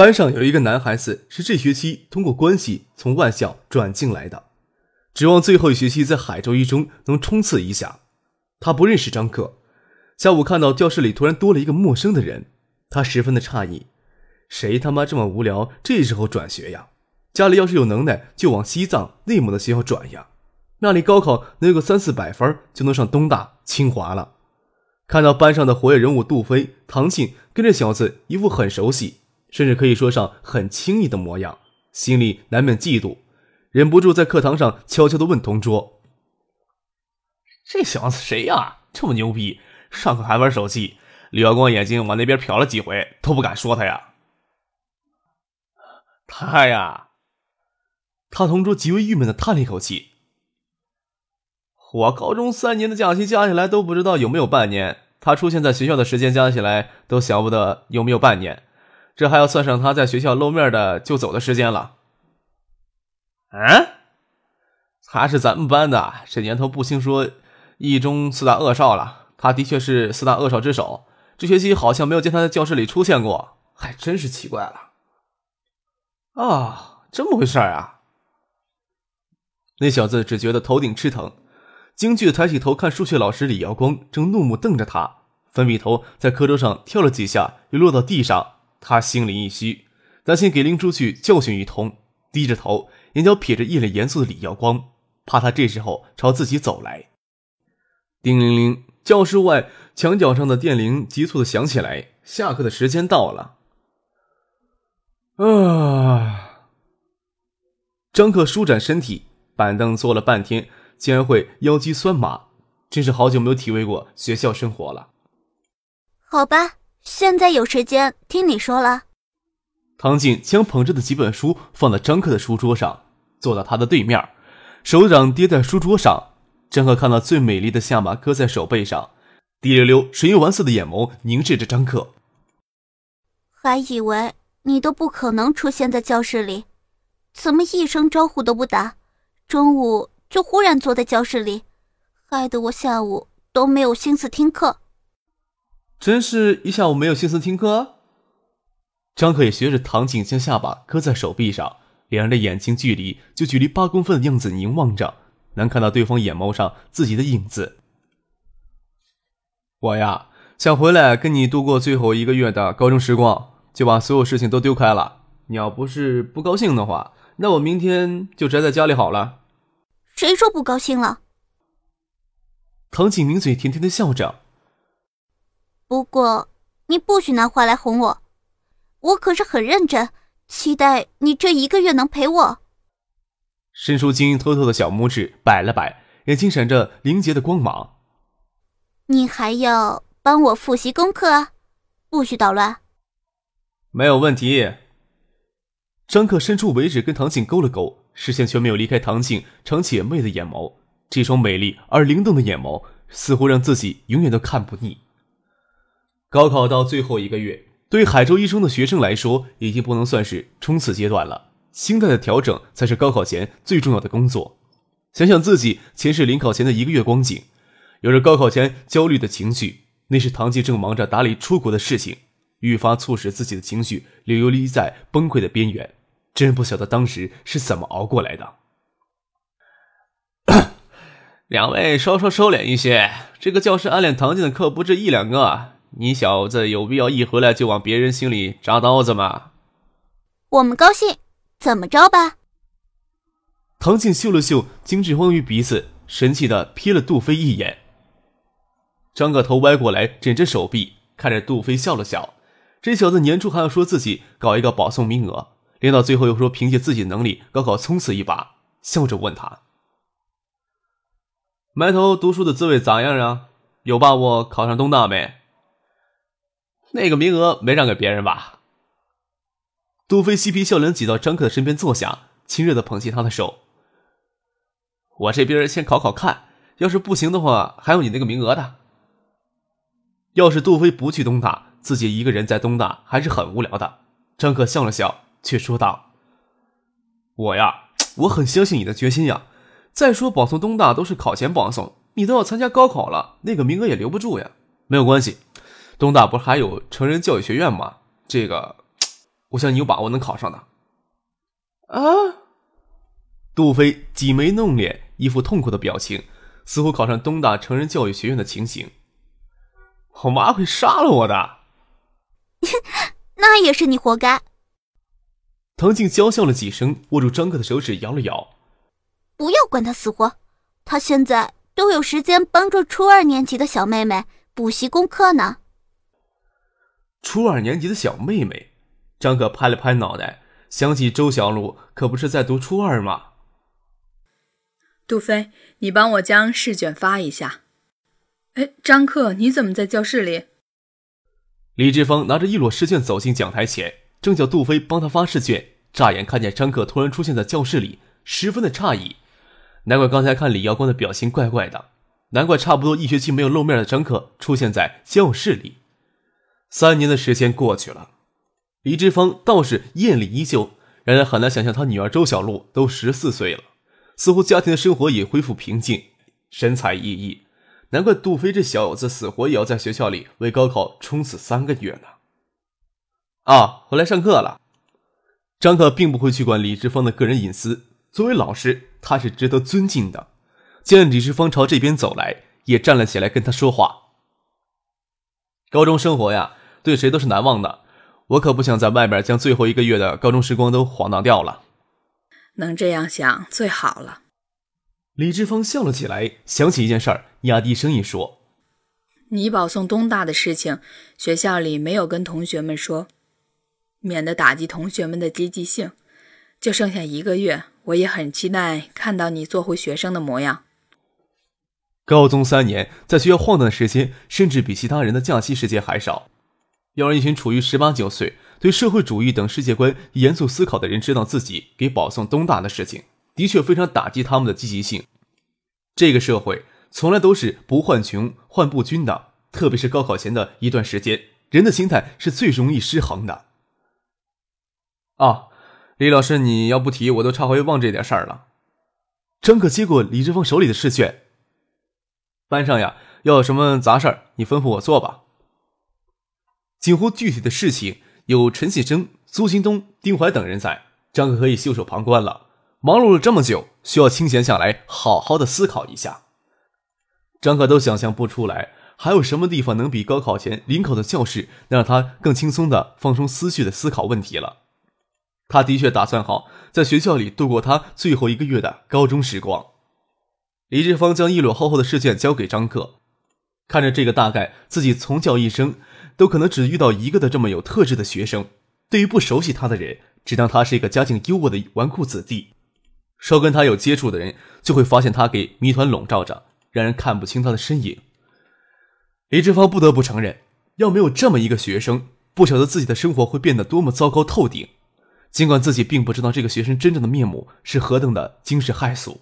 班上有一个男孩子是这学期通过关系从外校转进来的，指望最后一学期在海州一中能冲刺一下。他不认识张克，下午看到教室里突然多了一个陌生的人，他十分的诧异：谁他妈这么无聊，这时候转学呀？家里要是有能耐，就往西藏、内蒙的学校转呀，那里高考能有个三四百分就能上东大、清华了。看到班上的活跃人物杜飞、唐静跟这小子一副很熟悉。甚至可以说上很轻易的模样，心里难免嫉妒，忍不住在课堂上悄悄的问同桌：“这小子谁呀？这么牛逼，上课还玩手机？李耀光眼睛往那边瞟了几回，都不敢说他呀。”他呀，他同桌极为郁闷的叹了一口气：“我高中三年的假期加起来都不知道有没有半年，他出现在学校的时间加起来都晓不得有没有半年。”这还要算上他在学校露面的就走的时间了。嗯，他是咱们班的，这年头不兴说一中四大恶少了，他的确是四大恶少之首。这学期好像没有见他在教室里出现过，还真是奇怪了。啊，这么回事啊！那小子只觉得头顶吃疼，惊惧的抬起头看数学老师李耀光正怒目瞪着他，粉笔头在课桌上跳了几下，又落到地上。他心里一虚，担心给拎出去教训一通，低着头，眼角瞥着一脸严肃的李耀光，怕他这时候朝自己走来。叮铃铃，教室外墙角上的电铃急促的响起来，下课的时间到了。啊！张克舒展身体，板凳坐了半天，竟然会腰肌酸麻，真是好久没有体味过学校生活了。好吧。现在有时间听你说了。唐静将捧着的几本书放在张克的书桌上，坐到他的对面，手掌跌在书桌上。张克看到最美丽的下巴搁在手背上，滴溜溜水银丸色的眼眸凝视着张克。还以为你都不可能出现在教室里，怎么一声招呼都不打，中午就忽然坐在教室里，害得我下午都没有心思听课。真是一下午没有心思听课。张可也学着唐景将下巴搁在手臂上，两人的眼睛距离就距离八公分的样子凝望着，能看到对方眼眸上自己的影子。我呀，想回来跟你度过最后一个月的高中时光，就把所有事情都丢开了。你要不是不高兴的话，那我明天就宅在家里好了。谁说不高兴了？唐景抿嘴甜甜的笑着。不过，你不许拿话来哄我，我可是很认真，期待你这一个月能陪我。伸出晶莹透透的小拇指摆了摆，眼睛闪着灵洁的光芒。你还要帮我复习功课，不许捣乱。没有问题。张克伸出尾指跟唐静勾了勾，视线却没有离开唐静长且媚的眼眸，这双美丽而灵动的眼眸，似乎让自己永远都看不腻。高考到最后一个月，对海州一中的学生来说，已经不能算是冲刺阶段了。心态的调整才是高考前最重要的工作。想想自己前世临考前的一个月光景，有着高考前焦虑的情绪。那时唐季正忙着打理出国的事情，愈发促使自己的情绪流游离在崩溃的边缘。真不晓得当时是怎么熬过来的。两位稍稍收敛一些，这个教室暗恋唐静的课不止一两个。你小子有必要一回来就往别人心里扎刀子吗？我们高兴，怎么着吧？唐静嗅了嗅精致丰腴鼻子，神气的瞥了杜飞一眼。张个头歪过来枕着手臂，看着杜飞笑了笑。这小子年初还要说自己搞一个保送名额，连到最后又说凭借自己能力高考冲刺一把，笑着问他：“埋头读书的滋味咋样啊？有把握考上东大没？”那个名额没让给别人吧？杜飞嬉皮笑脸挤到张克的身边坐下，亲热的捧起他的手。我这边先考考看，要是不行的话，还有你那个名额的。要是杜飞不去东大，自己一个人在东大还是很无聊的。张克笑了笑，却说道：“我呀，我很相信你的决心呀。再说保送东大都是考前保送，你都要参加高考了，那个名额也留不住呀。没有关系，东大不是还有成人教育学院吗？这个，我想你有把握能考上的。”啊！杜飞挤眉弄脸，一副痛苦的表情，似乎考上东大成人教育学院的情形。我妈会杀了我的。那也是你活该。唐静娇笑了几声，握住张克的手指摇了摇。不要管他死活，他现在都有时间帮助初二年级的小妹妹补习功课呢。初二年级的小妹妹，张可拍了拍脑袋，想起周小璐可不是在读初二吗？杜飞，你帮我将试卷发一下。哎，张克，你怎么在教室里？李志峰拿着一摞试卷走进讲台前，正叫杜飞帮他发试卷。乍眼看见张克突然出现在教室里，十分的诧异。难怪刚才看李耀光的表情怪怪的，难怪差不多一学期没有露面的张克出现在教室里。三年的时间过去了，李志峰倒是艳丽依旧，让人很难想象他女儿周小璐都十四岁了，似乎家庭的生活也恢复平静，神采奕奕。难怪杜飞这小子死活也要在学校里为高考冲刺三个月呢。啊，回来上课了。张可并不会去管李志峰的个人隐私，作为老师，他是值得尊敬的。见李志峰朝这边走来，也站了起来跟他说话。高中生活呀，对谁都是难忘的。我可不想在外面将最后一个月的高中时光都晃荡掉了。能这样想最好了。李志峰笑了起来，想起一件事儿，压低声音说：“你保送东大的事情，学校里没有跟同学们说，免得打击同学们的积极性。就剩下一个月，我也很期待看到你做回学生的模样。高中三年在学校晃荡的时间，甚至比其他人的假期时间还少。要让一群处于十八九岁、对社会主义等世界观严肃思考的人知道自己给保送东大的事情。”的确非常打击他们的积极性。这个社会从来都是不患穷患不均的，特别是高考前的一段时间，人的心态是最容易失衡的。啊，李老师，你要不提，我都差回忘这点事儿了。张可接过李志峰手里的试卷，班上呀，要有什么杂事儿，你吩咐我做吧。近乎具体的事情，有陈启生、苏新东、丁怀等人在，张可可以袖手旁观了。忙碌了这么久，需要清闲下来，好好的思考一下。张可都想象不出来，还有什么地方能比高考前临考的教室，能让他更轻松的放松思绪的思考问题了。他的确打算好在学校里度过他最后一个月的高中时光。李志峰将一摞厚厚的试卷交给张克，看着这个大概自己从教一生都可能只遇到一个的这么有特质的学生，对于不熟悉他的人，只当他是一个家境优渥的纨绔子弟。稍跟他有接触的人，就会发现他给谜团笼罩着，让人看不清他的身影。李志芳不得不承认，要没有这么一个学生，不晓得自己的生活会变得多么糟糕透顶。尽管自己并不知道这个学生真正的面目是何等的惊世骇俗。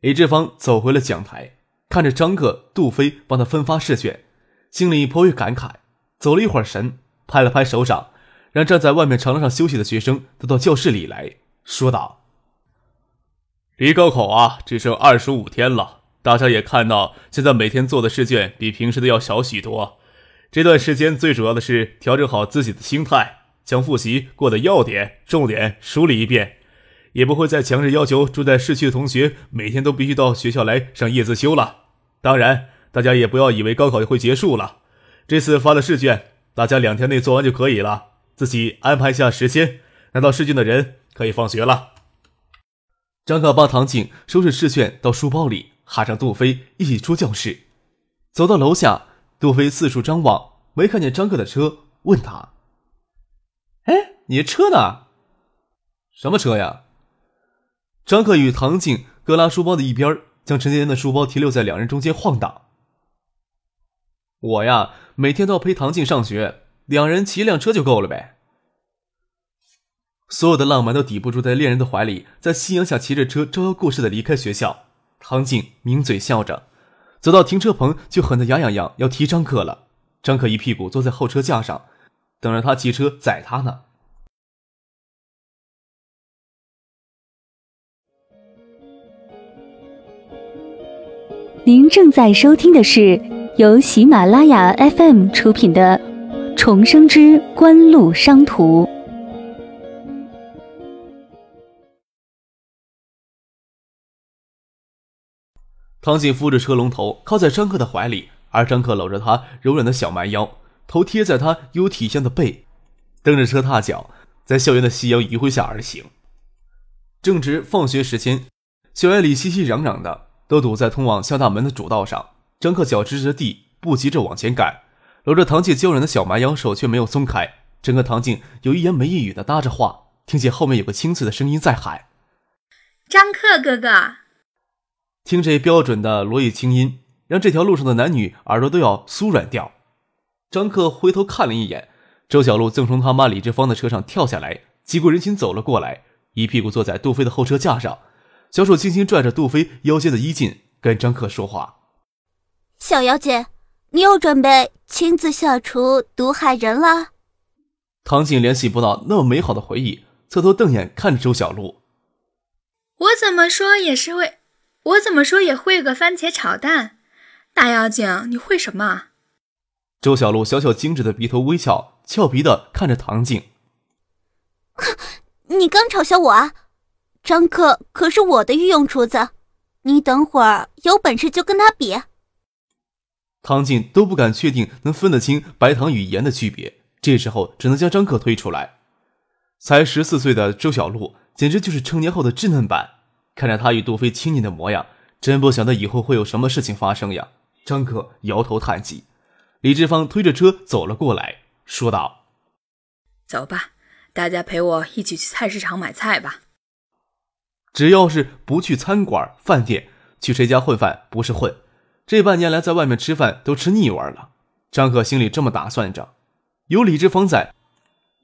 李志芳走回了讲台，看着张克、杜飞帮他分发试卷，心里颇为感慨。走了一会儿神，拍了拍手掌，让站在外面长廊上休息的学生都到教室里来说道。离高考啊，只剩二十五天了。大家也看到，现在每天做的试卷比平时的要少许多。这段时间最主要的是调整好自己的心态，将复习过的要点、重点梳理一遍，也不会再强制要求住在市区的同学每天都必须到学校来上夜自修了。当然，大家也不要以为高考就会结束了。这次发的试卷，大家两天内做完就可以了。自己安排一下时间，拿到试卷的人可以放学了。张克帮唐静收拾试卷到书包里，喊上杜飞一起出教室。走到楼下，杜飞四处张望，没看见张克的车，问他：“哎，你的车呢？什么车呀？”张克与唐静各拉书包的一边，将陈建的书包提溜在两人中间晃荡。我呀，每天都要陪唐静上学，两人骑一辆车就够了呗。所有的浪漫都抵不住在恋人的怀里，在夕阳下骑着车招摇过市的离开学校。唐静抿嘴笑着，走到停车棚就狠得牙痒痒，要踢张克了。张克一屁股坐在后车架上，等着他骑车载他呢。您正在收听的是由喜马拉雅 FM 出品的《重生之官路商途》。唐锦扶着车龙头靠在张克的怀里，而张克搂着他柔软的小蛮腰，头贴在他有体香的背，蹬着车踏脚，在校园的夕阳余晖下而行。正值放学时间，校园里熙熙攘攘的。都堵在通往校大门的主道上。张克脚支着地，不急着往前赶，搂着唐静娇软的小蛮腰，手却没有松开。整个唐静有一言没一语的搭着话，听见后面有个清脆的声音在喊：“张克哥哥。”听这标准的罗语清音，让这条路上的男女耳朵都要酥软掉。张克回头看了一眼，周小璐正从他妈李志芳的车上跳下来，挤过人群走了过来，一屁股坐在杜飞的后车架上。小手轻轻拽着杜飞腰间的衣襟，跟张克说话：“小妖姐，你又准备亲自下厨毒害人了？”唐静联系不到那么美好的回忆，侧头瞪眼看着周小璐：“我怎么说也是会，我怎么说也会个番茄炒蛋。大妖精，你会什么？”周小璐小小精致的鼻头微翘，俏皮的看着唐静：“你刚嘲笑我啊？”张克可是我的御用厨子，你等会儿有本事就跟他比。唐静都不敢确定能分得清白糖与盐的区别，这时候只能将张克推出来。才十四岁的周小璐简直就是成年后的稚嫩版，看着他与杜飞亲昵的模样，真不晓得以后会有什么事情发生呀。张克摇头叹气。李志芳推着车走了过来，说道：“走吧，大家陪我一起去菜市场买菜吧。”只要是不去餐馆、饭店，去谁家混饭不是混？这半年来在外面吃饭都吃腻味了。张克心里这么打算着。有李志芳在，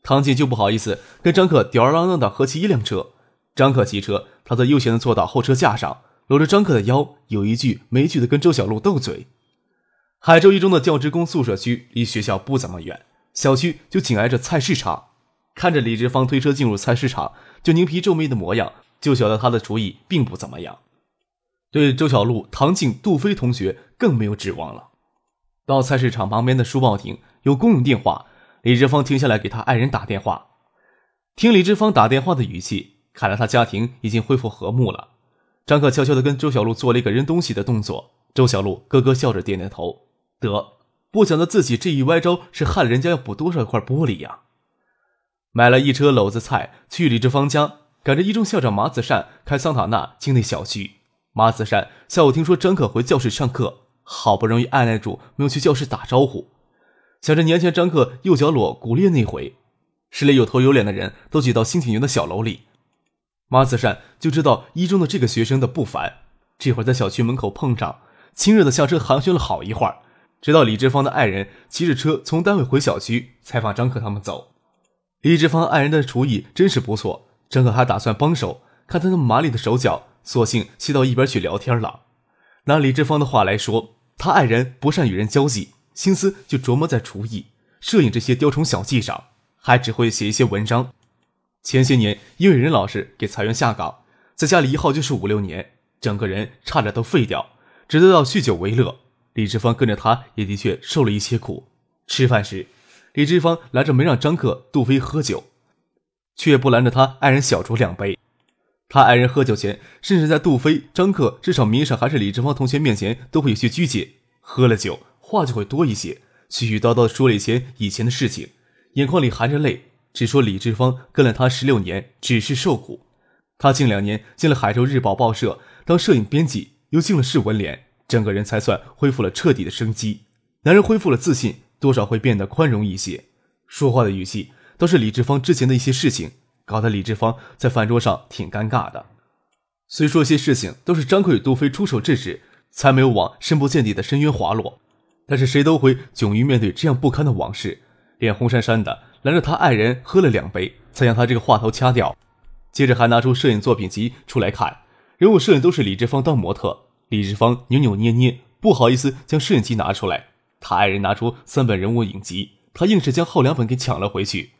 唐静就不好意思跟张克吊儿郎当的合骑一辆车。张克骑车，他则悠闲的坐到后车架上，搂着张克的腰，有一句没一句的跟周小璐斗嘴。海州一中的教职工宿舍区离学校不怎么远，小区就紧挨着菜市场。看着李志芳推车进入菜市场，就拧皮皱眉的模样。就晓得他的厨艺并不怎么样，对周小璐、唐静、杜飞同学更没有指望了。到菜市场旁边的书报亭有公用电话，李志芳停下来给他爱人打电话。听李志芳打电话的语气，看来他家庭已经恢复和睦了。张克悄悄地跟周小璐做了一个扔东西的动作，周小璐咯咯笑着点点头。得，不想到自己这一歪招是害了人家要补多少块玻璃呀！买了一车篓子菜去李志芳家。赶着一中校长马子善开桑塔纳进那小区。马子善下午听说张克回教室上课，好不容易按耐住没有去教室打招呼，想着年前张克右脚裸骨裂那回，市里有头有脸的人都挤到新景园的小楼里，马子善就知道一中的这个学生的不凡。这会儿在小区门口碰上，亲热的下车寒暄了好一会儿，直到李志芳的爱人骑着车从单位回小区，采访张克他们走。李志芳爱人的厨艺真是不错。张克还打算帮手，看他那么麻利的手脚，索性吸到一边去聊天了。拿李志芳的话来说，他爱人不善与人交际，心思就琢磨在厨艺、摄影这些雕虫小技上，还只会写一些文章。前些年因为任老师给裁员下岗，在家里一耗就是五六年，整个人差点都废掉，只得到酗酒为乐。李志芳跟着他也的确受了一些苦。吃饭时，李志芳拦着没让张克、杜飞喝酒。却不拦着他爱人小酌两杯。他爱人喝酒前，甚至在杜飞、张克，至少名义上还是李志芳同学面前，都会有些拘谨。喝了酒，话就会多一些，絮絮叨叨说了一些以前的事情，眼眶里含着泪，只说李志芳跟了他十六年，只是受苦。他近两年进了海州日报报社当摄影编辑，又进了市文联，整个人才算恢复了彻底的生机。男人恢复了自信，多少会变得宽容一些，说话的语气。都是李志芳之前的一些事情，搞得李志芳在饭桌上挺尴尬的。虽说些事情都是张克与杜飞出手制止，才没有往深不见底的深渊滑落，但是谁都会窘于面对这样不堪的往事。脸红珊珊的拦着他爱人喝了两杯，才将他这个话头掐掉。接着还拿出摄影作品集出来看，人物摄影都是李志芳当模特。李志芳扭扭捏捏，不好意思将摄影机拿出来。他爱人拿出三本人物影集，他硬是将后两本给抢了回去。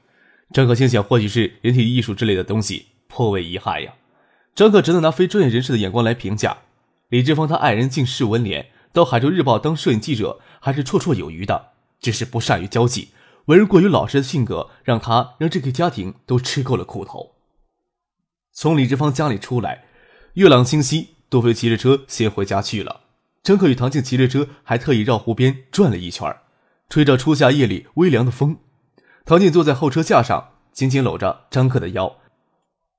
张可心想，或许是人体艺术之类的东西，颇为遗憾呀。张可只能拿非专业人士的眼光来评价。李志芳他爱人竟是文联，到海州日报当摄影记者还是绰绰有余的，只是不善于交际，为人过于老实的性格，让他让这个家庭都吃够了苦头。从李志芳家里出来，月朗星稀，杜飞骑着车先回家去了。张可与唐静骑着车，还特意绕湖边转了一圈，吹着初夏夜里微凉的风。唐静坐在后车架上，紧紧搂着张克的腰，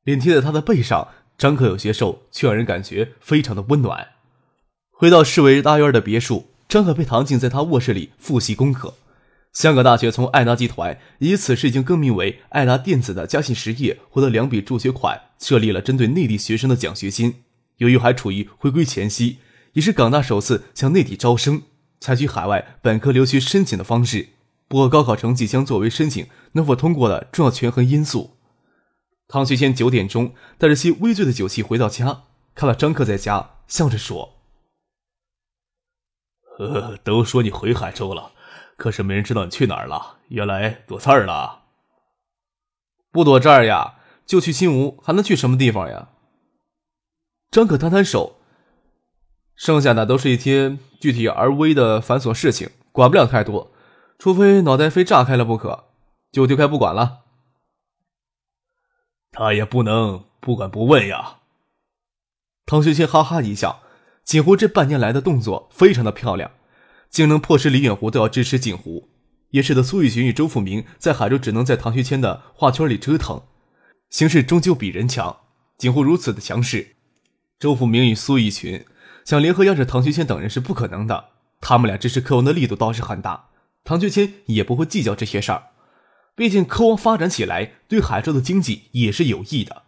脸贴在他的背上。张克有些瘦，却让人感觉非常的温暖。回到市委大院的别墅，张克陪唐静在他卧室里复习功课。香港大学从爱达集团以此事已经更名为爱达电子的嘉信实业获得两笔助学款，设立了针对内地学生的奖学金。由于还处于回归前夕，也是港大首次向内地招生，采取海外本科留学申请的方式。不过，高考成绩将作为申请能否通过的重要权衡因素。唐学谦九点钟带着些微醉的酒气回到家，看到张克在家，笑着说：“ 呵，都说你回海州了，可是没人知道你去哪儿了。原来躲这儿了？不躲这儿呀，就去新吴，还能去什么地方呀？”张可摊摊手，剩下的都是一些具体而微的繁琐事情，管不了太多。除非脑袋非炸开了不可，就丢开不管了。他也不能不管不问呀。唐学谦哈哈一笑，锦湖这半年来的动作非常的漂亮，竟能迫使李远湖都要支持锦湖，也使得苏玉群与周富明在海州只能在唐学谦的画圈里折腾。形势终究比人强，锦湖如此的强势，周富明与苏玉群想联合压制唐学谦等人是不可能的。他们俩支持柯文的力度倒是很大。唐学谦也不会计较这些事儿，毕竟科王发展起来对海州的经济也是有益的。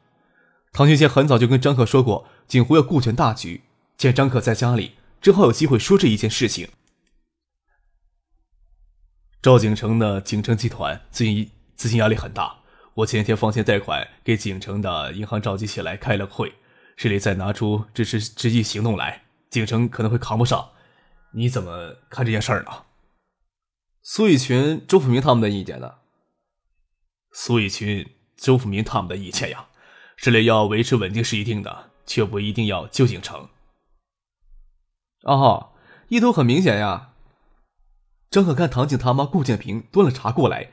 唐学谦很早就跟张可说过，景湖要顾全大局。见张可在家里，正好有机会说这一件事情。赵景城的景城集团最近资金压力很大，我前天放钱贷款给景城的银行召集起来开了个会，市里再拿出支持实际行动来，景城可能会扛不上。你怎么看这件事儿呢？苏以群、周富明他们的意见呢？苏以群、周富明他们的意见呀，这里要维持稳定是一定的，却不一定要救景城。哦，意图很明显呀。张可看唐静他妈顾建平端了茶过来，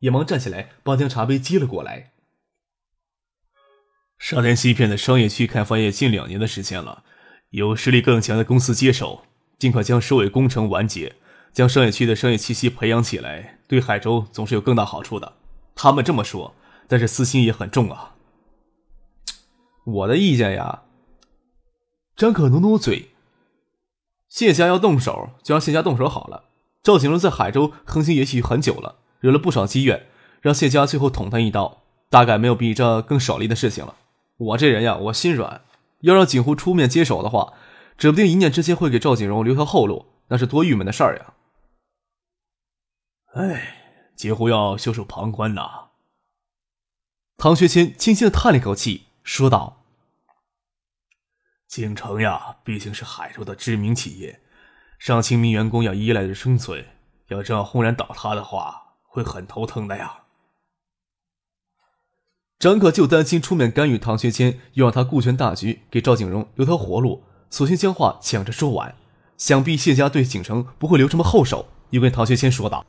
也忙站起来帮将茶杯接了过来。沙田西片的商业区开发业近两年的时间了，有实力更强的公司接手，尽快将收尾工程完结。将商业区的商业气息培养起来，对海州总是有更大好处的。他们这么说，但是私心也很重啊。我的意见呀，张可努努嘴。谢家要动手，就让谢家动手好了。赵景荣在海州横行也许很久了，惹了不少积怨，让谢家最后捅他一刀，大概没有比这更省力的事情了。我这人呀，我心软，要让景湖出面接手的话，指不定一念之间会给赵景荣留条后路，那是多郁闷的事儿呀。哎，几乎要袖手旁观呐。唐学谦轻轻的叹了一口气，说道：“景城呀，毕竟是海州的知名企业，上千名员工要依赖着生存，要这样轰然倒塌的话，会很头疼的呀。”张可就担心出面干预唐学谦，又让他顾全大局，给赵景荣留条活路，索性将话抢着说完。想必谢家对景城不会留什么后手，又跟唐学谦说道。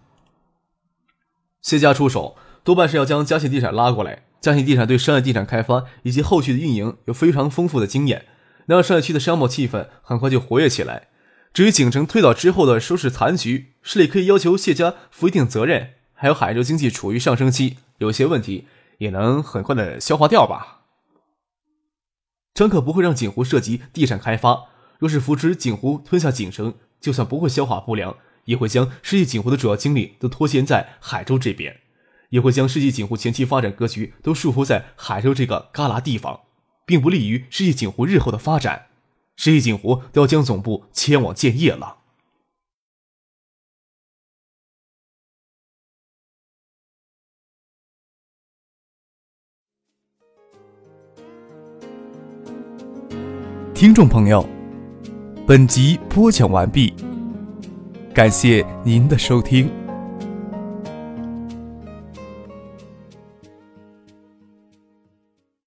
谢家出手多半是要将嘉信地产拉过来。嘉信地产对商业地产开发以及后续的运营有非常丰富的经验，能让商业区的商贸气氛很快就活跃起来。至于景城推倒之后的收拾残局，市里可以要求谢家负一定责任。还有海州经济处于上升期，有些问题也能很快的消化掉吧。张可不会让景湖涉及地产开发，若是扶持景湖吞下景城，就算不会消化不良。也会将世纪锦湖的主要精力都托欠在海州这边。也会将世纪锦湖前期发展格局都束缚在海州这个旮旯地方并不利于世纪锦湖日后的发展世纪锦湖都要将总部迁往建业了。听众朋友本集播讲完毕感谢您的收听。